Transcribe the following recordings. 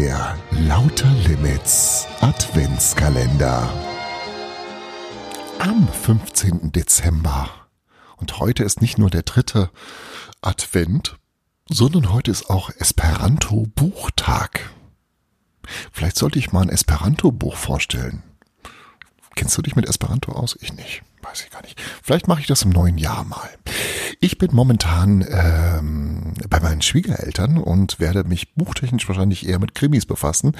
Der Lauter Limits Adventskalender. Am 15. Dezember. Und heute ist nicht nur der dritte Advent, sondern heute ist auch Esperanto-Buchtag. Vielleicht sollte ich mal ein Esperanto-Buch vorstellen. Kennst du dich mit Esperanto aus? Ich nicht. Weiß ich gar nicht. Vielleicht mache ich das im neuen Jahr mal. Ich bin momentan ähm, bei meinen Schwiegereltern und werde mich buchtechnisch wahrscheinlich eher mit Krimis befassen,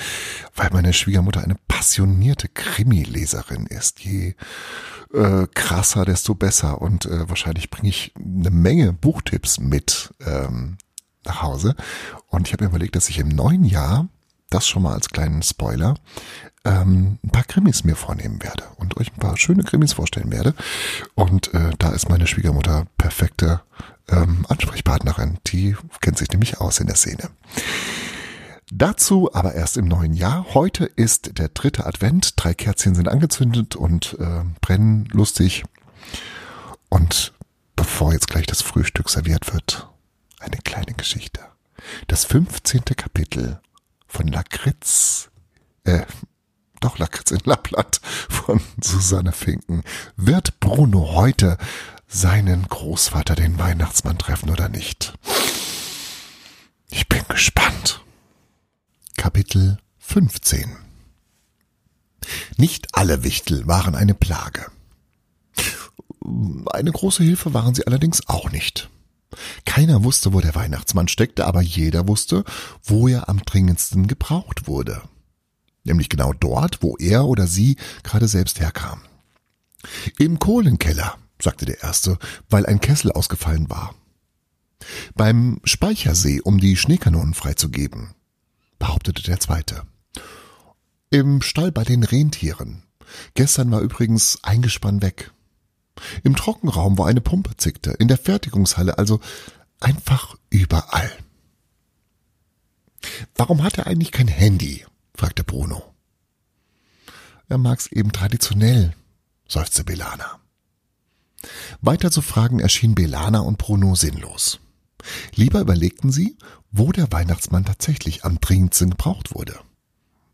weil meine Schwiegermutter eine passionierte Krimileserin ist. Je äh, krasser, desto besser. Und äh, wahrscheinlich bringe ich eine Menge Buchtipps mit ähm, nach Hause. Und ich habe mir überlegt, dass ich im neuen Jahr das schon mal als kleinen Spoiler, ähm, ein paar Krimis mir vornehmen werde und euch ein paar schöne Krimis vorstellen werde. Und äh, da ist meine Schwiegermutter perfekte ähm, Ansprechpartnerin. Die kennt sich nämlich aus in der Szene. Dazu aber erst im neuen Jahr. Heute ist der dritte Advent. Drei Kerzchen sind angezündet und äh, brennen lustig. Und bevor jetzt gleich das Frühstück serviert wird, eine kleine Geschichte. Das 15. Kapitel von Lakritz, äh, doch Lakritz in Lappland von Susanne Finken. Wird Bruno heute seinen Großvater, den Weihnachtsmann, treffen oder nicht? Ich bin gespannt. Kapitel 15 Nicht alle Wichtel waren eine Plage. Eine große Hilfe waren sie allerdings auch nicht. Keiner wusste, wo der Weihnachtsmann steckte, aber jeder wusste, wo er am dringendsten gebraucht wurde. Nämlich genau dort, wo er oder sie gerade selbst herkam. Im Kohlenkeller, sagte der Erste, weil ein Kessel ausgefallen war. Beim Speichersee, um die Schneekanonen freizugeben, behauptete der Zweite. Im Stall bei den Rentieren. Gestern war übrigens eingespann weg. Im Trockenraum, wo eine Pumpe zickte, in der Fertigungshalle, also einfach überall. Warum hat er eigentlich kein Handy? fragte Bruno. Er mag's eben traditionell, seufzte Belana. Weiter zu fragen erschien Belana und Bruno sinnlos. Lieber überlegten sie, wo der Weihnachtsmann tatsächlich am dringendsten gebraucht wurde.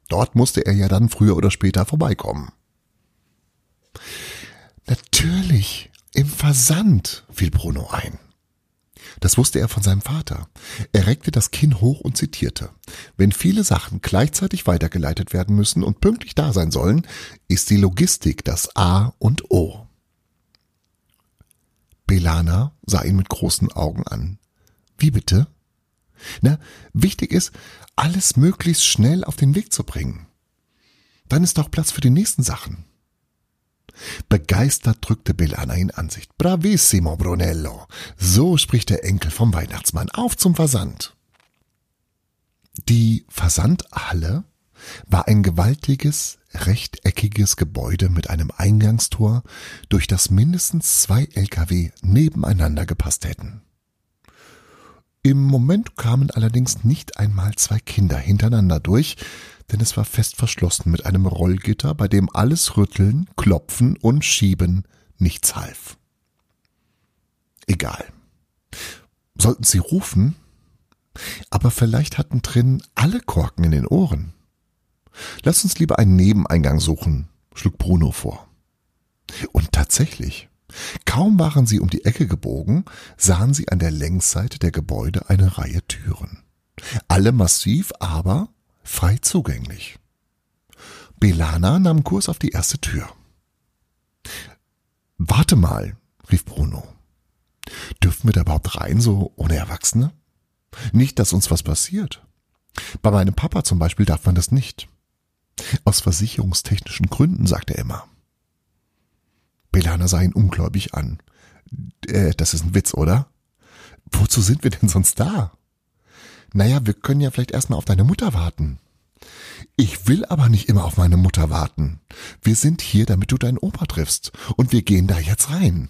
Dort musste er ja dann früher oder später vorbeikommen. Natürlich, im Versand, fiel Bruno ein. Das wusste er von seinem Vater. Er reckte das Kinn hoch und zitierte. Wenn viele Sachen gleichzeitig weitergeleitet werden müssen und pünktlich da sein sollen, ist die Logistik das A und O. Belana sah ihn mit großen Augen an. Wie bitte? Na, wichtig ist, alles möglichst schnell auf den Weg zu bringen. Dann ist auch Platz für die nächsten Sachen. Begeistert drückte Belana ihn an sich. Bravissimo, Brunello. So spricht der Enkel vom Weihnachtsmann. Auf zum Versand. Die Versandhalle war ein gewaltiges, rechteckiges Gebäude mit einem Eingangstor, durch das mindestens zwei Lkw nebeneinander gepasst hätten. Im Moment kamen allerdings nicht einmal zwei Kinder hintereinander durch, denn es war fest verschlossen mit einem Rollgitter, bei dem alles Rütteln, Klopfen und Schieben nichts half. Egal. Sollten sie rufen? Aber vielleicht hatten drinnen alle Korken in den Ohren. Lass uns lieber einen Nebeneingang suchen, schlug Bruno vor. Und tatsächlich, kaum waren sie um die Ecke gebogen, sahen sie an der Längsseite der Gebäude eine Reihe Türen. Alle massiv, aber frei zugänglich. Belana nahm Kurs auf die erste Tür. Warte mal, rief Bruno. Dürfen wir da überhaupt rein, so ohne Erwachsene? Nicht, dass uns was passiert. Bei meinem Papa zum Beispiel darf man das nicht. Aus versicherungstechnischen Gründen, sagte immer. Belana sah ihn ungläubig an. Äh, das ist ein Witz, oder? Wozu sind wir denn sonst da? Naja, wir können ja vielleicht erstmal auf deine Mutter warten. Ich will aber nicht immer auf meine Mutter warten. Wir sind hier, damit du deinen Opa triffst, und wir gehen da jetzt rein.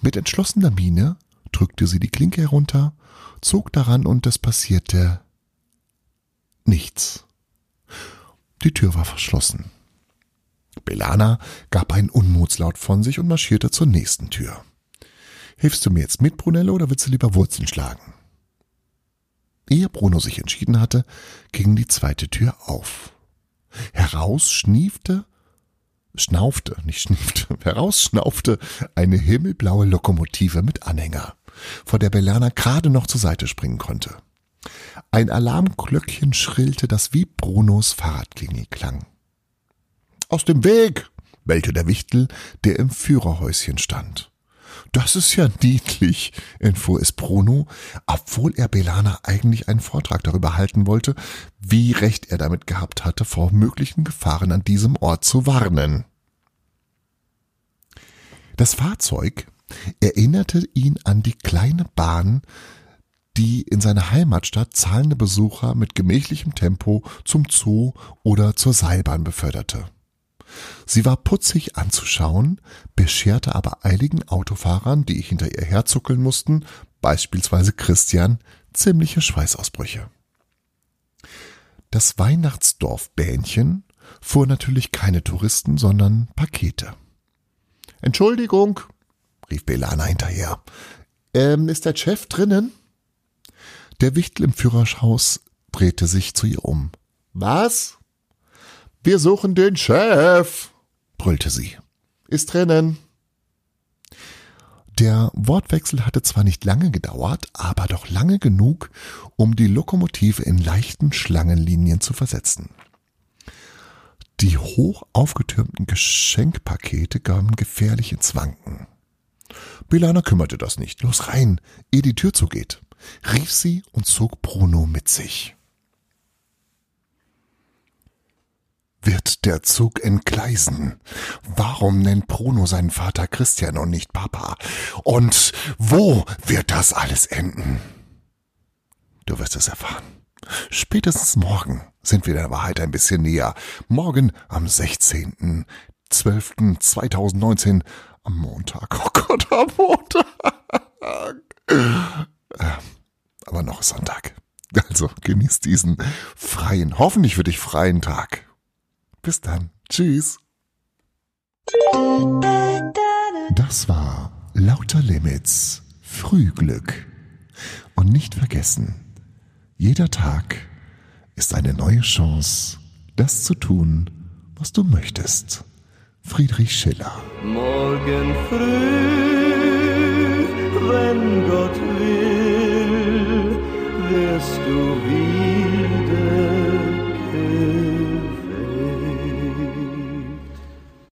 Mit entschlossener Miene drückte sie die Klinke herunter, zog daran und es passierte nichts. Die Tür war verschlossen. Belana gab einen Unmutslaut von sich und marschierte zur nächsten Tür. Hilfst du mir jetzt mit, Brunello, oder willst du lieber Wurzeln schlagen? Ehe Bruno sich entschieden hatte, ging die zweite Tür auf. Heraus schniefte, schnaufte, nicht schniefte, heraus schnaufte eine himmelblaue Lokomotive mit Anhänger, vor der Berliner gerade noch zur Seite springen konnte. Ein Alarmglöckchen schrillte, das wie Brunos Fahrradklingel klang. Aus dem Weg! bellte der Wichtel, der im Führerhäuschen stand. Das ist ja niedlich, entfuhr es Bruno, obwohl er Belana eigentlich einen Vortrag darüber halten wollte, wie recht er damit gehabt hatte, vor möglichen Gefahren an diesem Ort zu warnen. Das Fahrzeug erinnerte ihn an die kleine Bahn, die in seiner Heimatstadt zahlende Besucher mit gemächlichem Tempo zum Zoo oder zur Seilbahn beförderte. Sie war putzig anzuschauen, bescherte aber eiligen Autofahrern, die hinter ihr herzuckeln mussten, beispielsweise Christian, ziemliche Schweißausbrüche. Das Weihnachtsdorfbähnchen fuhr natürlich keine Touristen, sondern Pakete. Entschuldigung, rief Belana hinterher. Ähm, ist der Chef drinnen? Der Wichtel im Führerhaus drehte sich zu ihr um. Was? Wir suchen den Chef, brüllte sie. Ist drinnen. Der Wortwechsel hatte zwar nicht lange gedauert, aber doch lange genug, um die Lokomotive in leichten Schlangenlinien zu versetzen. Die hoch aufgetürmten Geschenkpakete gaben gefährlich ins Wanken. Bilana kümmerte das nicht. Los rein, ehe die Tür zugeht, rief sie und zog Bruno mit sich. Wird der Zug entgleisen? Warum nennt Bruno seinen Vater Christian und nicht Papa? Und wo wird das alles enden? Du wirst es erfahren. Spätestens morgen sind wir der Wahrheit ein bisschen näher. Morgen am 16.12.2019 am Montag. Oh Gott, am Montag. Äh, aber noch Sonntag. Also genießt diesen freien, hoffentlich für dich freien Tag. Bis dann. Tschüss. Das war Lauter Limits Frühglück. Und nicht vergessen, jeder Tag ist eine neue Chance, das zu tun, was du möchtest. Friedrich Schiller. Morgen früh, wenn Gott will, wirst du wieder